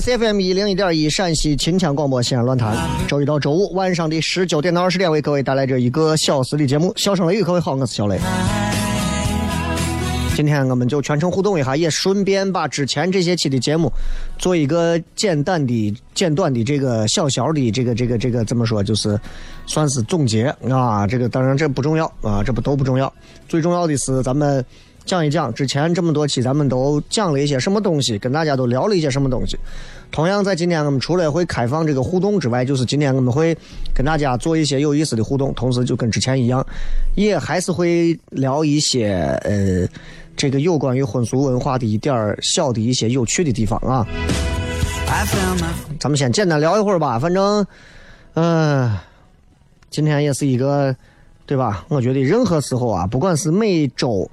是 FM 一零一点一陕西秦腔广播西安论坛，周一到周五晚上的十九点到二十点为各位带来这一个小时的节目。笑声雷雨，各位好，我是小雷。今天我们就全程互动一下，也顺便把之前这些期的节目做一个简单的、简短的这个小小的这个这个这个怎么说，就是算是总结啊。这个当然这不重要啊，这不都不重要，最重要的是咱们讲一讲之前这么多期咱们都讲了一些什么东西，跟大家都聊了一些什么东西。同样，在今天我们除了会开放这个互动之外，就是今天我们会跟大家做一些有意思的互动，同时就跟之前一样，也还是会聊一些呃这个有关于婚俗文化的一点儿小的一些有趣的地方啊。咱们先简单聊一会儿吧，反正，嗯、今天也是一个，对吧？我觉得任何时候啊，不管是每周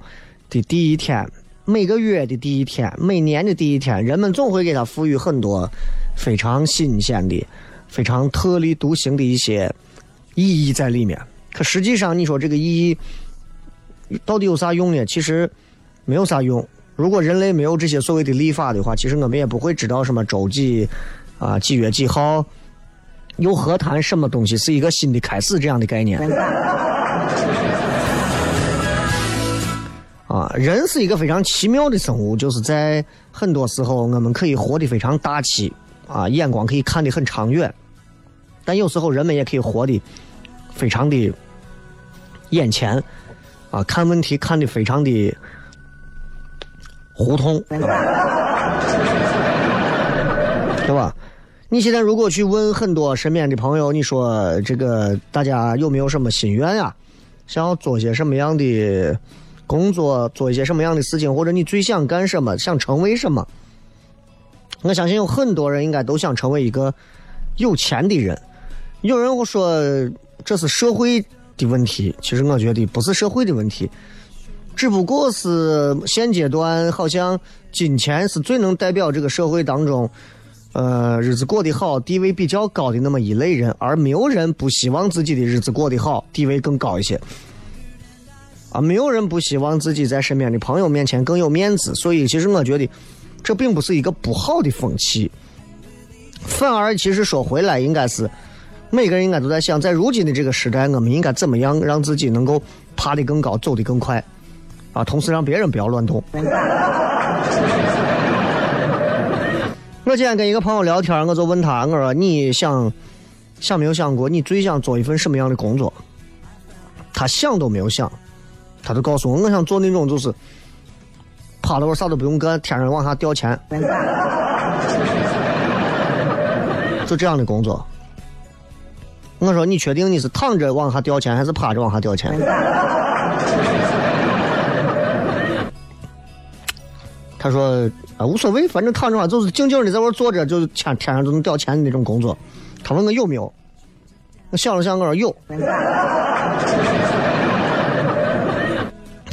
的第一天、每个月的第一天、每年的第一天，人们总会给它赋予很多非常新鲜的、非常特立独行的一些意义在里面。可实际上，你说这个意义到底有啥用呢？其实没有啥用。如果人类没有这些所谓的历法的话，其实我们也不会知道什么周几啊几月几号，又何谈什么东西是一个新的开始这样的概念？人是一个非常奇妙的生物，就是在很多时候我们可以活得非常大气啊，眼光可以看得很长远，但有时候人们也可以活得非常的眼前啊，看问题看得非常的胡同，对吧？你现在如果去问很多身边的朋友，你说这个大家有没有什么心愿呀？想要做些什么样的工作，做一些什么样的事情，或者你最想干什么，想成为什么？我相信有很多人应该都想成为一个有钱的人。有人会说这是社会的问题，其实我觉得不是社会的问题，只不过是现阶段好像金钱是最能代表这个社会当中，呃，日子过得好、地位比较高的那么一类人，而没有人不希望自己的日子过得好、地位更高一些。啊，没有人不希望自己在身边的朋友面前更有面子，所以其实我觉得这并不是一个不好的风气，反而其实说回来，应该是每个人应该都在想，在如今的这个时代，我们应该怎么样让自己能够爬得更高，走得更快。啊，同时让别人不要乱动。我今天跟一个朋友聊天，我就问他，我说你想想没有想过，你最想做一份什么样的工作？他想都没有想，他就告诉我，我想做那种就是趴着我啥都不用干，天上往下掉钱，就这样的工作。我说你确定你是躺着往下掉钱，还是趴着往下掉钱？他说啊无所谓，反正躺着话就是静静的在那坐着，就是天天上都能掉钱的那种工作。他问我有没有，我想了想，我说有。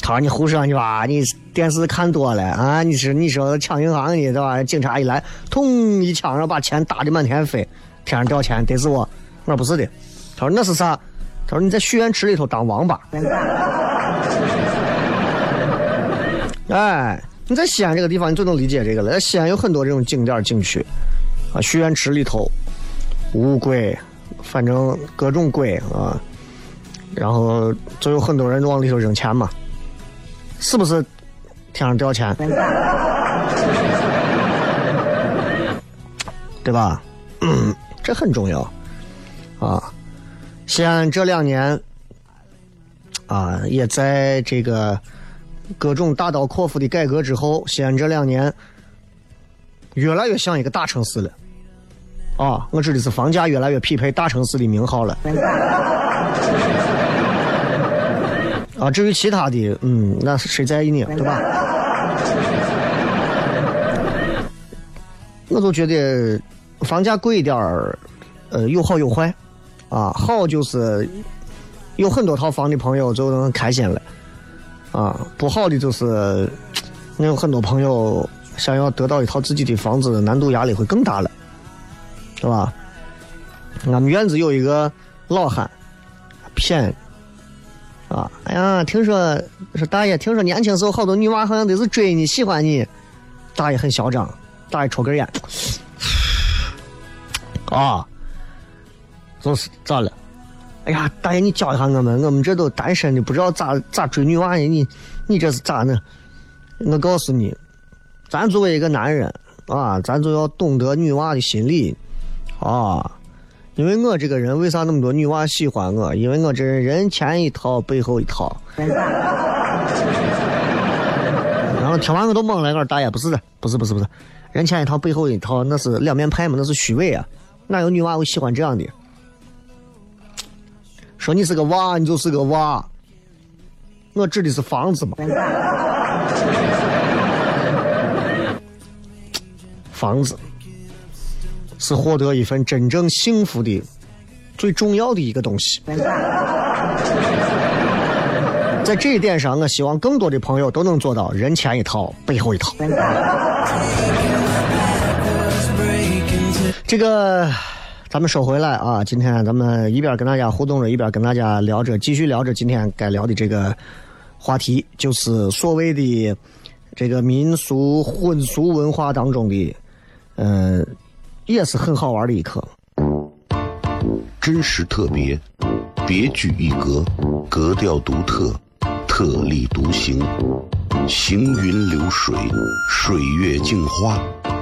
他说你胡说你吧，你电视看多了啊！你是你说抢银行的对吧？警察一来，咚一枪，然后把钱打的满天飞，天上掉钱，得是我。我说不是的。他说那是啥？他说你在许愿池里头当王八。哎。你在西安这个地方，你就能理解这个了。西安有很多这种景点景区，啊，许愿池里头，乌龟，反正各种龟啊，然后就有很多人往里头扔钱嘛，是不是？天上掉钱，对吧？这很重要啊！西安这两年啊，也在这个。各种大刀阔斧的改革之后，西安这两年越来越像一个大城市了。啊，我指的是房价越来越匹配大城市的名号了。啊，至于其他的，嗯，那是谁在意呢？对吧？我就觉得房价贵一点儿，呃，有好有坏。啊，好就是有很多套房的朋友就能开心了。啊，不好的就是，我有很多朋友想要得到一套自己的房子，难度压力会更大了，是吧？俺们院子有一个老汉，骗，啊，哎呀，听说说大爷，听说年轻时候好多女娃好像都是追你喜欢你，大爷很嚣张，大爷抽根烟，啊，就是咋了？哎呀，大爷，你教一下我们，我们这都单身的，不知道咋咋追女娃呢？你你这是咋呢？我告诉你，咱作为一个男人啊，咱就要懂得女娃的心理啊。因为我这个人为啥那么多女娃喜欢我？因为我这人人前一套，背后一套。然后听完我都懵了，我说大爷不是的，不是不是不是，人前一套，背后一套，那是两面派嘛，那是虚伪啊，哪有女娃会喜欢这样的？说你是个娃，你就是个娃。我指的是房子嘛。房子是获得一份真正幸福的最重要的一个东西。在这一点上，我希望更多的朋友都能做到人前一套，背后一套。这个。咱们说回来啊，今天咱们一边跟大家互动着，一边跟大家聊着，继续聊着今天该聊的这个话题，就是所谓的这个民俗婚俗文化当中的，嗯，也是很好玩的一刻。真实特别，别具一格，格调独特，特立独行，行云流水，水月镜花。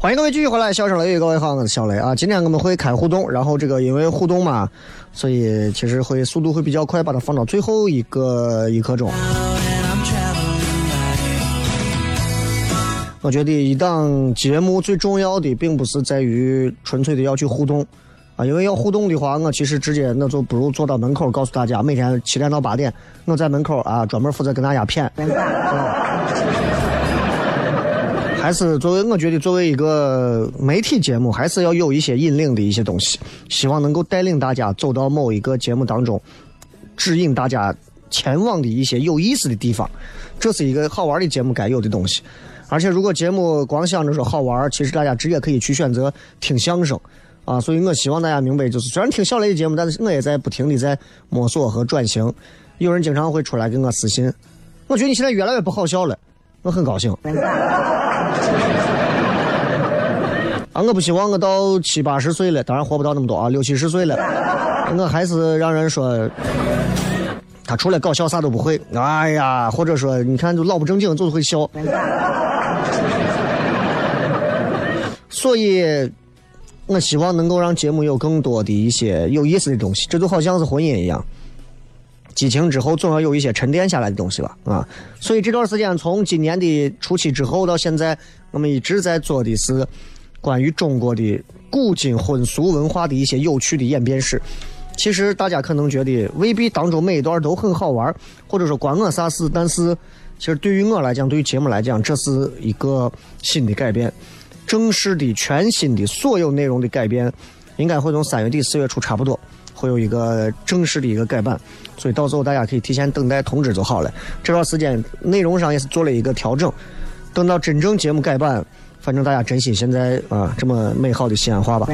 欢迎各位继续回来，笑声雷雨，各位好，我是小雷啊。今天我们会开互动，然后这个因为互动嘛，所以其实会速度会比较快，把它放到最后一个一刻钟。我觉得一档节目最重要的，并不是在于纯粹的要去互动啊，因为要互动的话，我其实直接那就不如坐到门口告诉大家，每天七点到八点，我在门口啊，专门负责跟大家谝。还是作为我觉得作为一个媒体节目，还是要有一些引领的一些东西，希望能够带领大家走到某一个节目当中，指引大家前往的一些有意思的地方，这是一个好玩的节目该有的东西。而且如果节目光想着说好玩，其实大家直接可以去选择听相声啊。所以我希望大家明白，就是虽然听小雷的节目，但是我也在不停的在摸索和转型。有人经常会出来跟我私信，我觉得你现在越来越不好笑了，我很高兴。啊，我不希望我到七八十岁了，当然活不到那么多啊，六七十岁了，我还是让人说他除了搞笑啥都不会。哎呀，或者说你看就老不正经，就是会笑。所以，我希望能够让节目有更多的一些有意思的东西，这就好像是婚姻一样。激情之后总要有一些沉淀下来的东西吧，啊，所以这段时间从今年的初期之后到现在，我们一直在做的是关于中国的古今婚俗文化的一些有趣的演变史。其实大家可能觉得未必当中每一段都很好玩，或者说关我啥事，但是其实对于我来讲，对于节目来讲，这是一个新的改变，正式的、全新的所有内容的改变，应该会从三月底四月初差不多。会有一个正式的一个改版，所以到时候大家可以提前等待通知就好了。这段时间内容上也是做了一个调整，等到真正节目改版，反正大家珍惜现在啊这么美好的西安话吧。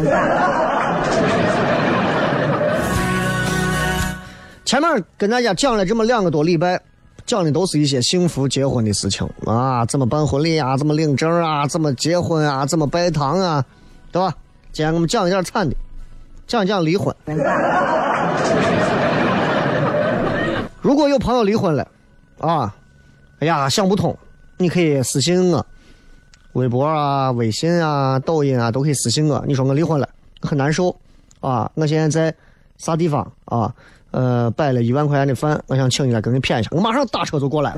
前面跟大家讲了这么两个多礼拜，讲的都是一些幸福结婚的事情啊，怎么办婚礼啊，怎么领证啊，怎么结婚啊，怎么拜堂啊，对吧？今天我们讲一点惨的，讲讲离婚。如果有朋友离婚了，啊，哎呀想不通，你可以私信我，微博啊、微信啊、抖音啊都可以私信我。你说我离婚了，很难受啊，我现在在啥地方啊？呃，摆了一万块钱的饭，我想请你来跟你谝一下，我马上打车就过来。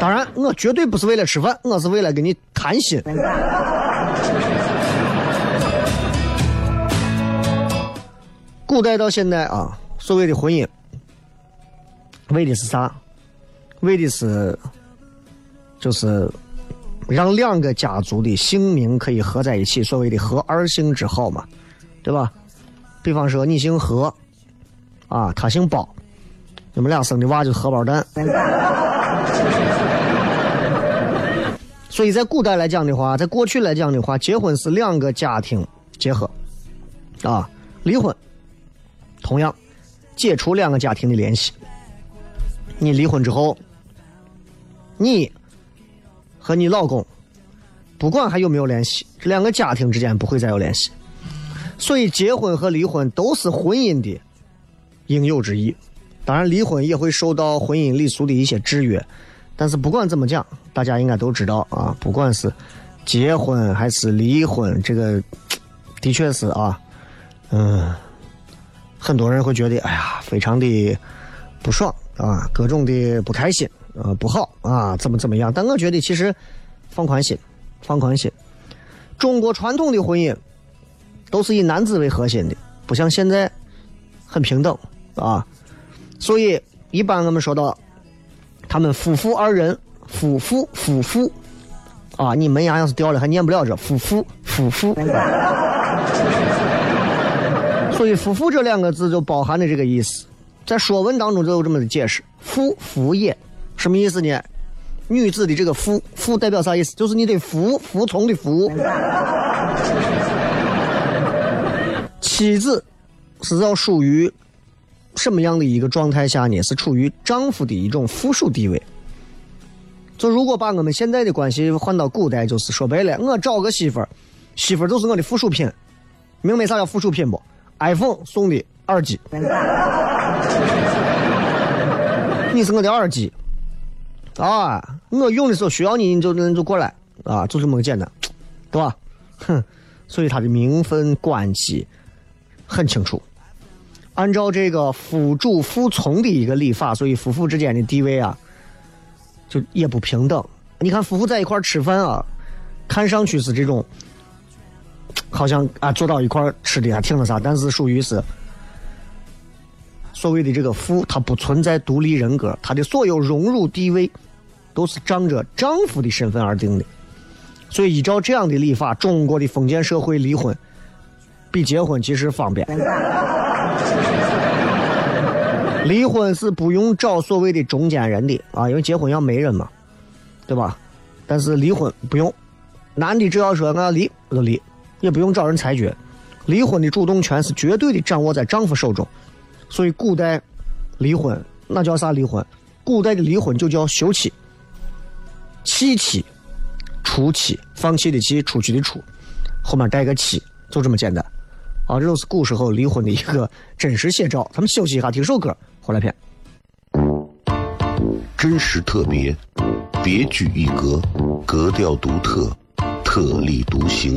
当然，我绝对不是为了吃饭，我是为了跟你谈心。古代到现在啊，所谓的婚姻，为的是啥？为的是，就是让两个家族的姓名可以合在一起，所谓的合二姓之好嘛，对吧？比方说你姓何，啊，他姓包，你们俩生的娃就是荷包蛋。所以在古代来讲的话，在过去来讲的话，结婚是两个家庭结合，啊，离婚同样解除两个家庭的联系。你离婚之后，你和你老公不管还有没有联系，这两个家庭之间不会再有联系。所以，结婚和离婚都是婚姻的应有之义。当然，离婚也会受到婚姻礼俗的一些制约。但是不管怎么讲，大家应该都知道啊，不管是结婚还是离婚，这个的确是啊，嗯，很多人会觉得，哎呀，非常的不爽啊，各种的不开心呃不好啊，怎么怎么样？但我觉得其实放宽心，放宽心。中国传统的婚姻都是以男子为核心的，不像现在很平等啊。所以一般我们说到他们夫妇二人，夫妇夫妇啊，你门牙要是掉了还念不了这夫妇夫妇。所以“夫妇”这两个字就包含了这个意思，在《说文》当中就有这么的解释：“妇服也”，什么意思呢？女子的这个“妇”，“妇”代表啥意思？就是你得服，服从的“服”。妻子是要属于什么样的一个状态下呢？是处于丈夫的一种附属地位。就如果把我们现在的关系换到古代，就是说白了，我找个媳妇儿，媳妇儿就是我的附属品。明白啥叫附属品不？iPhone 送的耳机，你是我的耳机啊！我用的时候需要你，你就你就过来啊，就这么简单，对吧？哼，所以他的名分关系很清楚。按照这个夫主服从的一个礼法，所以夫妇之间的地位啊，就也不平等。你看夫妇在一块吃饭啊，看上去是这种。好像啊，坐到一块吃的还挺那啥，但是属于是所谓的这个父，他不存在独立人格，他的所有荣辱地位都是仗着丈夫的身份而定的。所以依照这样的立法，中国的封建社会离婚比结婚其实方便。离婚是不用找所谓的中间人的啊，因为结婚要媒人嘛，对吧？但是离婚不用，男的只要说我要离，我就离。也不用找人裁决，离婚的主动权是绝对的掌握在丈夫手中，所以古代离婚那叫啥离婚？古代的离婚就叫休妻、弃妻、除妻，放弃的弃，出去的出，后面带个妻，就这么简单。啊，这都是古时候离婚的一个真实写照。咱们休息一下，听首歌，回来片。真实特别，别具一格，格调独特，特立独行。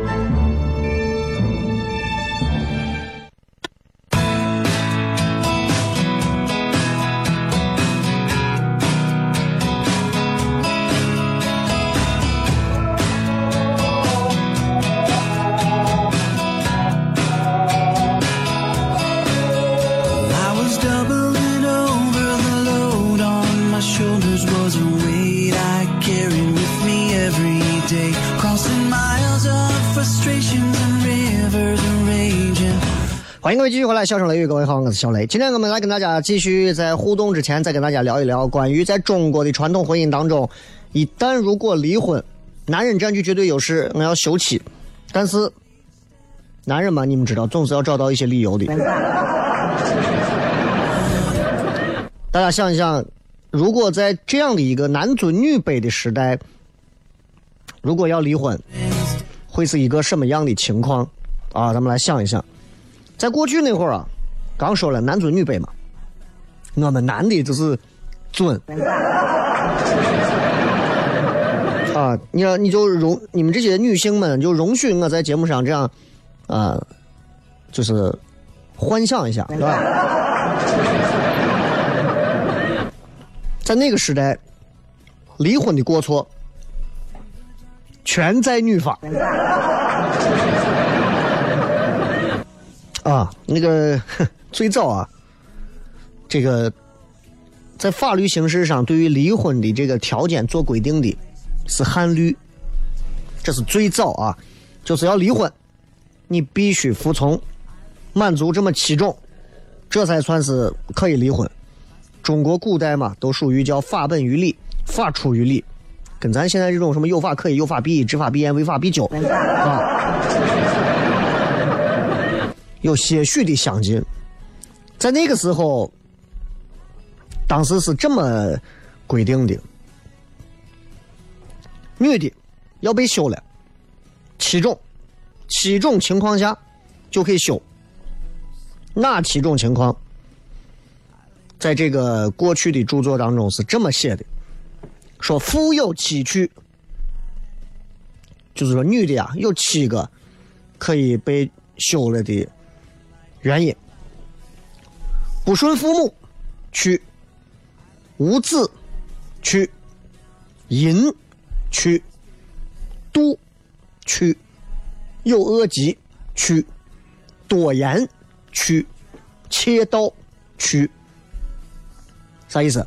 欢迎各位继续回来，笑声雷雨，各位好，我是小雷。今天我们来跟大家继续在互动之前，再跟大家聊一聊关于在中国的传统婚姻当中，一旦如果离婚，男人占据绝对优势，我要休妻。但是，男人嘛，你们知道，总是要找到一些理由的。大家想一想，如果在这样的一个男尊女卑的时代，如果要离婚，会是一个什么样的情况？啊，咱们来想一想。在过去那会儿啊，刚说了男尊女卑嘛，我们男的就是尊 啊，你你就容你们这些女性们就容许我在节目上这样啊，就是幻想一下，对吧？在那个时代，离婚的过错全在女方。啊，那个最早啊，这个在法律形式上对于离婚的这个条件做规定的是汉律，这是最早啊，就是要离婚，你必须服从，满足这么七种，这才算是可以离婚。中国古代嘛，都属于叫法本于理，法出于理，跟咱现在这种什么有法可依、有法必依、执法必严、违法必究啊，有些许的相近。在那个时候，当时是这么规定的：女的要被休了，七种，七种情况下就可以休。哪七种情况？在这个过去的著作当中是这么写的：说夫有妻娶，就是说女的呀有七个可以被休了的原因。不顺父母，去；无子，去；淫，去；妒，去；有恶疾，去；多言，去；切刀，去。啥意思？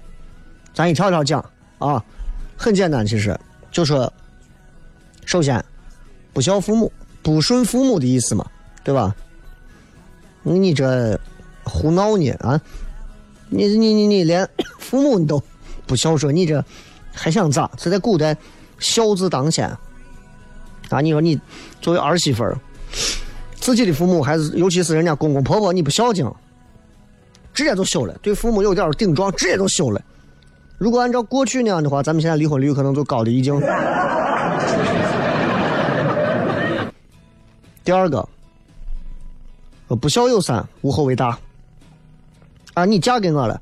咱一条条讲啊，很简单，其实就说，首先不孝父母，不顺父母的意思嘛，对吧？你这。胡闹呢啊！你你你你连父母你都不孝顺，你这还想咋？这在古代，孝字当先啊！你说你作为儿媳妇儿，自己的父母还是尤其是人家公公婆婆，你不孝敬，直接就休了。对父母有点顶撞，直接就休了。如果按照过去那样的话，咱们现在离婚率可能就高的已经。第二个，不孝有三，无后为大。啊，你嫁给我了，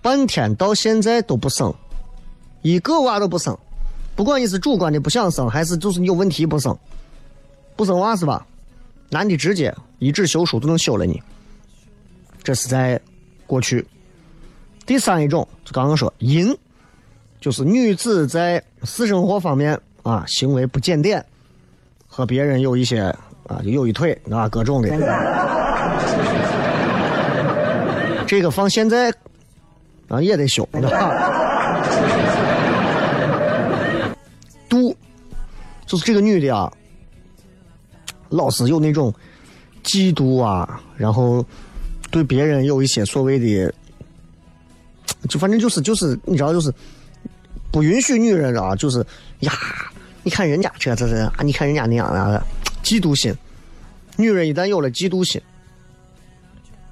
半天到现在都不生，一个娃都不生，不管你是主观的不想生，还是就是你有问题不生，不生娃是吧？男的直接一纸休书都能休了你，这是在过去。第三一种，就刚刚说淫，就是女子在私生活方面啊行为不检点，和别人有一些啊就有一腿啊各种的。这个放现在啊也得修，对吧？度就是这个女的啊，老是有那种嫉妒啊，然后对别人有一些所谓的，就反正就是就是你知道，就是不允许女人啊，就是呀，你看人家这这这啊，你看人家那样的嫉妒心，女人一旦有了嫉妒心，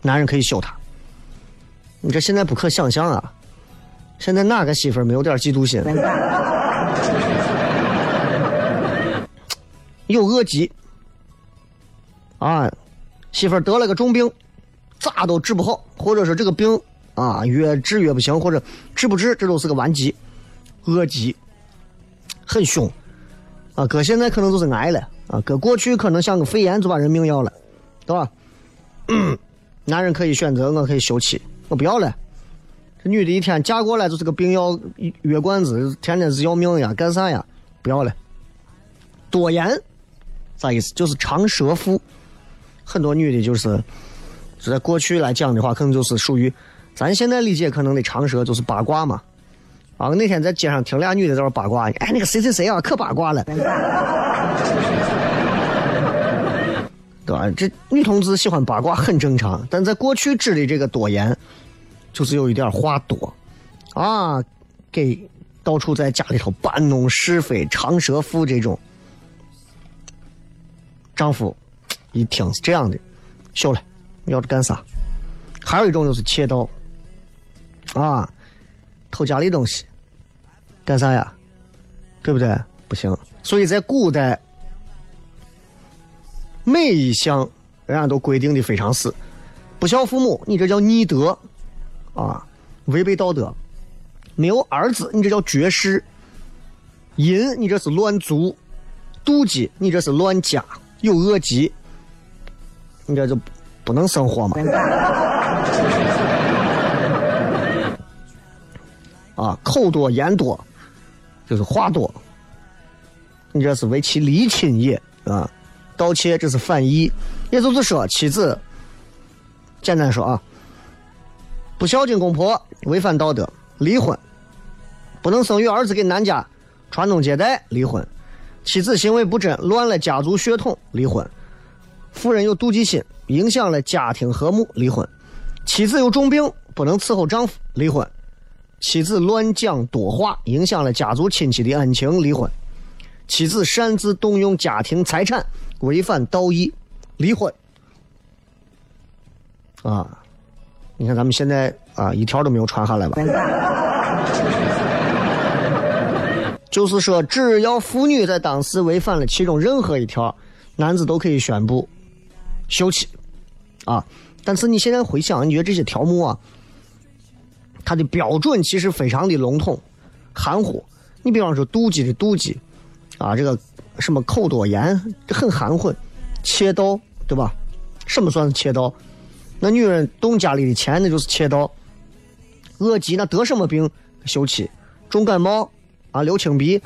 男人可以休她。你这现在不可想象啊！现在哪个媳妇儿没有点嫉妒心？有恶疾啊，媳妇儿得了个重病，咋都治不好，或者说这个病啊越治越不行，或者治不治，这都是个顽疾，恶疾，很凶啊！搁现在可能就是癌了啊，搁过去可能像个肺炎就把人命要了，对吧？男人可以选择，我可以休妻。我不要了，这女的一天嫁过来就是个病要药罐子，天天是要命呀，干啥呀？不要了。多言，啥意思？就是长舌妇。很多女的就是，就在过去来讲的话，可能就是属于咱现在理解可能的长舌，就是八卦嘛。啊，那天在街上听俩女的在那八卦，哎，那个谁谁谁啊，可八卦了。对吧？这女同志喜欢八卦很正常，但在过去指的这个多言，就是有一点话多，啊，给到处在家里头搬弄是非、长舌妇这种。丈夫一听是这样的，笑了，要着干啥？还有一种就是窃盗，啊，偷家里东西，干啥呀？对不对？不行。所以在古代。每一项，人家都规定的非常死，不孝父母，你这叫逆德，啊，违背道德；没有儿子，你这叫绝世；淫，你这是乱族；妒忌，你这是乱家；有恶疾，你这就不能生活嘛。啊，口多言多，就是话多。你这是为其离亲也啊，盗窃这是反义，也就是说妻子，简单说啊，不孝敬公婆，违反道德，离婚；不能生育儿子给男家传宗接代，离婚；妻子行为不贞，乱了家族血统，离婚；妇人有妒忌心，影响了家庭和睦，离婚；妻子有重病，不能伺候丈夫，离婚；妻子乱讲多话，影响了家族亲戚的恩情，离婚。妻子擅自动用家庭财产，违反道义，离婚。啊，你看咱们现在啊，一条都没有传下来吧？就是说，只要妇女在当时违反了其中任何一条，男子都可以宣布休妻。啊，但是你现在回想，你觉得这些条目啊，它的标准其实非常的笼统、含糊。你比方说，妒忌的妒忌。啊，这个什么口多言很含混，窃盗对吧？什么算是窃盗？那女人动家里的钱，那就是窃盗。恶疾那得什么病休妻？重感冒啊，流清鼻。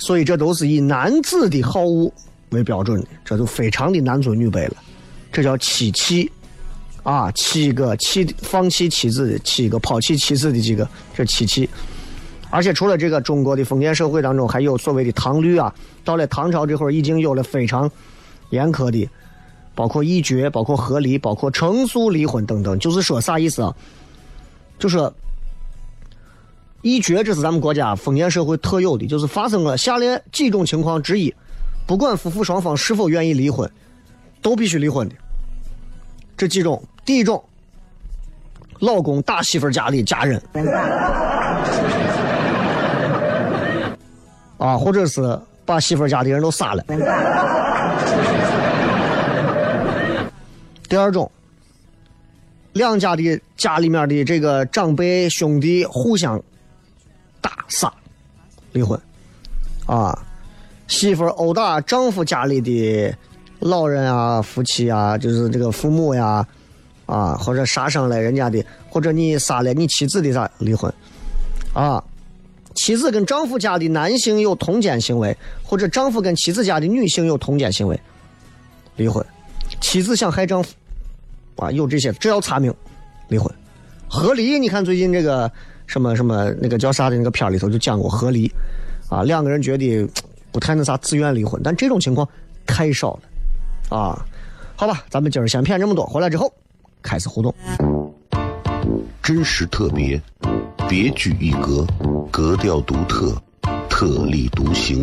所以这都是以男子的好恶为标准的，这就非常的男尊女卑了。这叫妻弃啊，七个弃放弃妻子的七个抛弃妻子的几个，这妻弃。而且除了这个，中国的封建社会当中还有所谓的唐律啊。到了唐朝这会儿，已经有了非常严苛的，包括议决、包括和离、包括成诉离婚等等。就是说啥意思啊？就说一绝，这是咱们国家封建社会特有的，就是发生了下列几种情况之一，不管夫妇双方是否愿意离婚，都必须离婚的。这几种，第一种，老公打媳妇家里家人。啊，或者是把媳妇家的人都杀了。第二种，两家的家里面的这个长辈兄弟互相打杀，离婚。啊，媳妇殴打丈夫家里的老人啊、夫妻啊，就是这个父母呀，啊，或者杀伤了人家的，或者你杀了你妻子的啥，离婚。啊。妻子跟丈夫家的男性有通奸行为，或者丈夫跟妻子家的女性有通奸行为，离婚。妻子想害丈夫，啊，有这些，只要查明，离婚。和离，你看最近这个什么什么那个叫啥的那个片里头就讲过和离，啊，两个人觉得不太那啥，自愿离婚，但这种情况太少了，啊，好吧，咱们今儿先骗这么多，回来之后开始互动。真实特别，别具一格，格调独特，特立独行，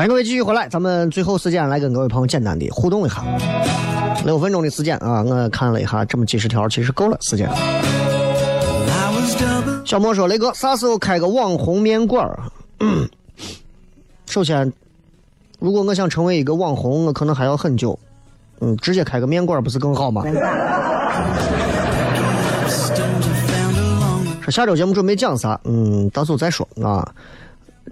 欢迎各位继续回来，咱们最后时间来跟各位朋友简单的互动一下，六分钟的时间啊，我看了一下，这么几十条其实够了时间。小莫说：“雷哥，啥时候开个网红面馆？”首先，如果我想成为一个网红，我可能还要很久。嗯，直接开个面馆不是更好吗？说下周节目准备讲啥？嗯，到时候再说啊。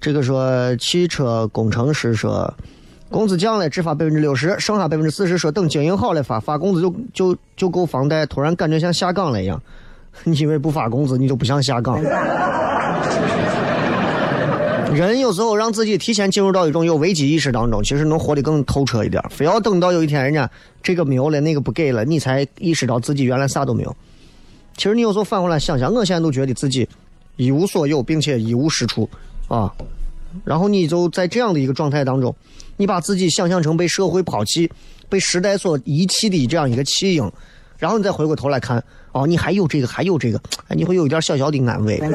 这个说汽车工程师说，工资降了只发百分之六十，剩下百分之四十说等经营好了发，发工资就就就够房贷。突然感觉像下岗了一样，你以为不发工资你就不想下岗？人有时候让自己提前进入到一种有危机意识当中，其实能活得更透彻一点。非要等到有一天人家这个没有了，那个不给了，你才意识到自己原来啥都没有。其实你有时候反过来想想，我现在都觉得自己一无所有，并且一无是处啊。然后你就在这样的一个状态当中，你把自己想象成被社会抛弃、被时代所遗弃的这样一个弃婴，然后你再回过头来看，哦，你还有这个，还有这个，哎，你会有一点小小的安慰。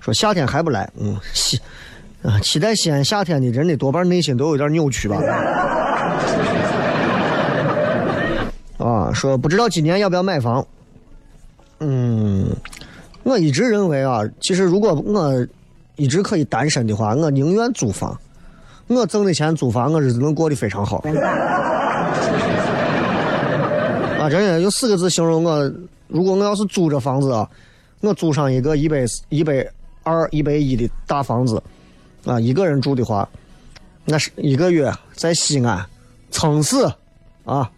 说夏天还不来，嗯，西啊，期待西安夏天的人的多半内心都有点扭曲吧。啊，说不知道今年要不要买房。嗯，我一直认为啊，其实如果我一直可以单身的话，我宁愿租房。我挣的钱租房，我日子能过得非常好。啊，真的，用四个字形容我，如果我要是租着房子啊，我租上一个一百一百。二一百一的大房子，啊，一个人住的话，那是一个月在西安，撑死，啊，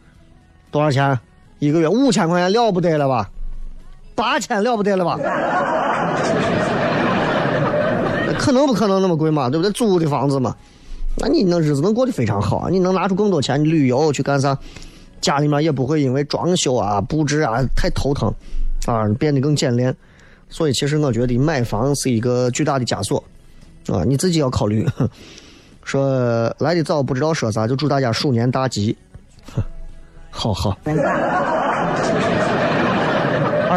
多少钱？一个月五千块钱了不得了吧？八千了不得了吧？可能不可能那么贵嘛？对不对？租的房子嘛，那你那日子能过得非常好，你能拿出更多钱旅游去干啥？家里面也不会因为装修啊、布置啊太头疼，啊，变得更简练。所以，其实我觉得买房是一个巨大的枷锁，啊，你自己要考虑。说来的早，不知道说啥，就祝大家鼠年大吉。好 好。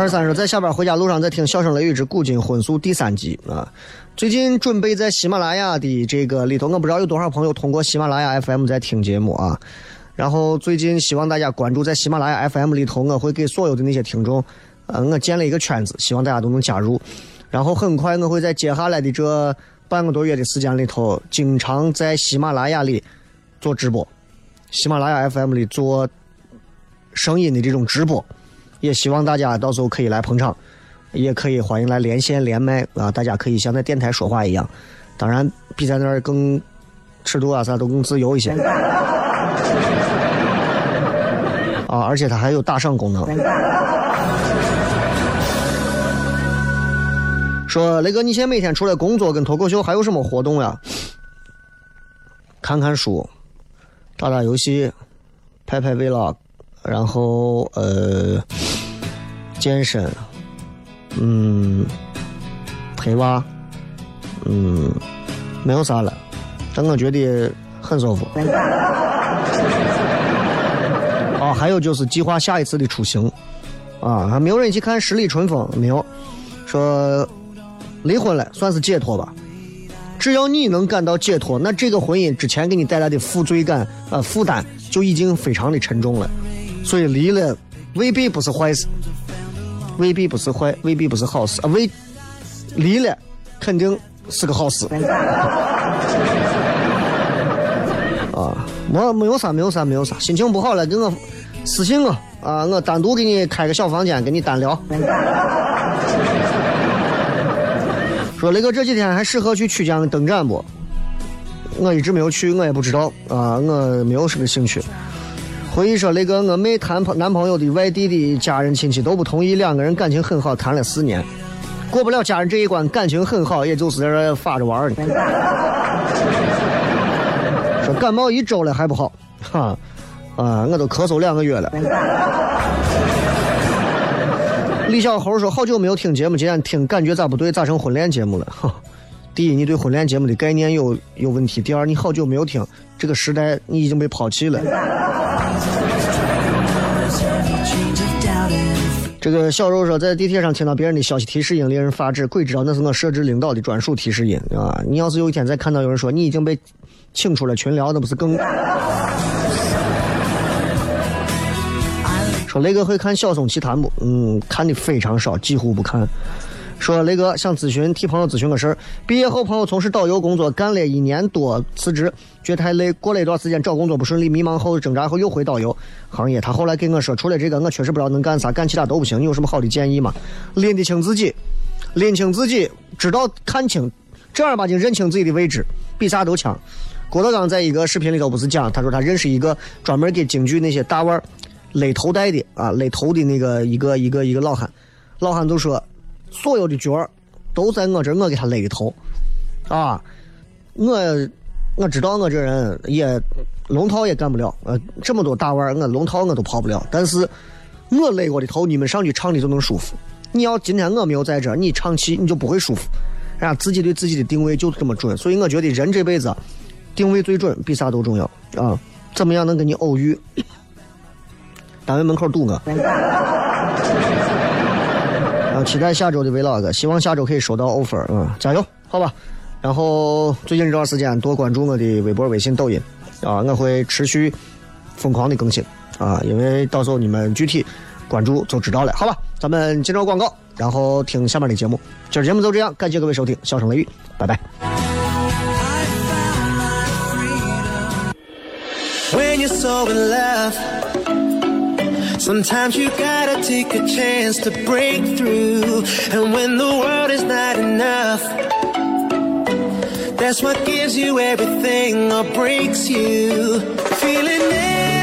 二三说，在下班回家路上在听《笑声雷雨之古今婚俗》第三集啊。最近准备在喜马拉雅的这个里头，我不知道有多少朋友通过喜马拉雅 FM 在听节目啊。然后最近希望大家关注在喜马拉雅 FM 里头，我会给所有的那些听众。呃，我建了一个圈子，希望大家都能加入。然后很快我会在接下来的这半个多月的时间里头，经常在喜马拉雅里做直播，喜马拉雅 FM 里做声音的这种直播。也希望大家到时候可以来捧场，也可以欢迎来连线连麦啊！大家可以像在电台说话一样，当然比在那儿更尺度啊啥都更自由一些。啊，而且它还有打赏功能。说雷哥，你现在每天除了工作跟脱口秀，还有什么活动呀？看看书，打打游戏，拍拍 vlog，然后呃，健身，嗯，陪娃，嗯，没有啥了，但我觉得很舒服。啊，还有就是计划下一次的出行，啊，还没有人去看十里春风，没有，说。离婚了，算是解脱吧。只要你能感到解脱，那这个婚姻之前给你带来的负罪感、呃负担就已经非常的沉重了。所以离了未必不是坏事，未必不是坏，未必不是好事啊。未离了肯定是个好事。啊，没没有啥，没有啥，没有啥。心情不好了，给我私信我啊，我单独给你开个小房间，跟你单聊。说雷哥这几天还适合去曲江灯展不？我一直没有去，我也不知道啊，我没有什么兴趣。回忆说那个，我妹谈朋男朋友的外地的家人亲戚都不同意，两个人感情很好，谈了四年，过不了家人这一关，感情很好，也就是在这发着玩呢。说感冒一周了还不好，哈啊，我都咳嗽两个月了。李小猴说：“好久没有听节目，今天听感觉咋不对？咋成婚恋节目了？哈，第一，你对婚恋节目的概念有有问题；第二，你好久没有听，这个时代你已经被抛弃了。”这个小肉说，在地铁上听到别人的消息提示音，令人发指。鬼知道那是我设置领导的专属提示音啊！你要是有一天再看到有人说你已经被请出了群聊，那不是更？说雷哥会看《小松奇谈》不？嗯，看的非常少，几乎不看。说雷哥想咨询替朋友咨询个事儿。毕业后，朋友从事导游工作，干了一年多，辞职，觉得太累。过了一段时间找工作不顺利，迷茫后挣扎后又回导游行业。他后来跟我说，除了这个，我确实不知道能干啥，干其他都不行。你有什么好的建议吗？拎得清自己，拎清自己，知道看清，正儿八经认清自己的位置，比啥都强。郭德纲在一个视频里头不是讲，他说他认识一个专门给京剧那些大腕儿勒头带的啊，勒头的那个一个一个一个老汉，老汉就说。所有的角儿都在我这，我给他勒的头，啊，我我知道我这人也龙套也干不了，呃，这么多大腕儿，我龙套我都跑不了。但是我勒过的头，你们上去唱的就能舒服。你要今天我没有在这，你唱戏你就不会舒服。人家自己对自己的定位就这么准，所以我觉得人这辈子定位最准，比啥都重要啊！怎么样能跟你偶遇？单位门口堵我。期待下周的 vlog，希望下周可以收到 offer，嗯，加油，好吧。然后最近这段时间多关注我的微博、微信、抖音，啊，我会持续疯狂的更新，啊，因为到时候你们具体关注就知道了，好吧。咱们接着广告，然后听下面的节目。今儿节目就这样，感谢各位收听，笑声雷雨，拜拜。when you so in love Sometimes you gotta take a chance to break through. And when the world is not enough, that's what gives you everything or breaks you. Feeling empty,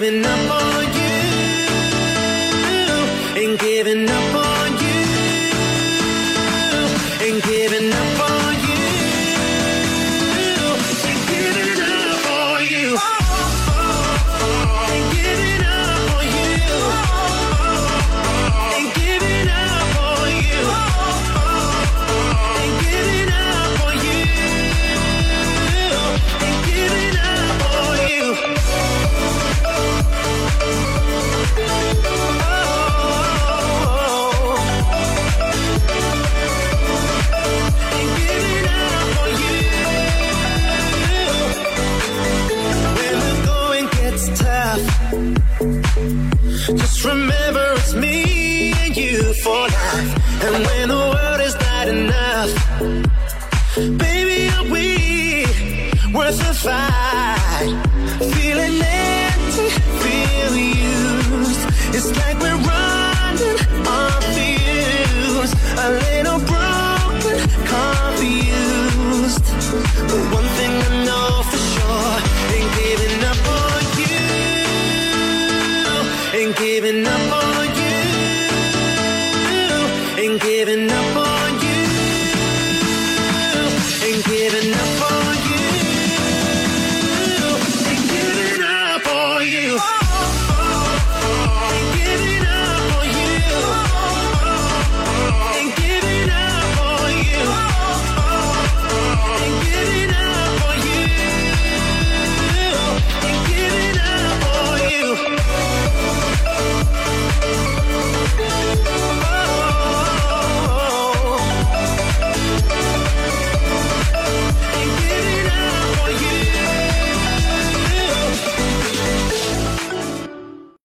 giving up on for life. And when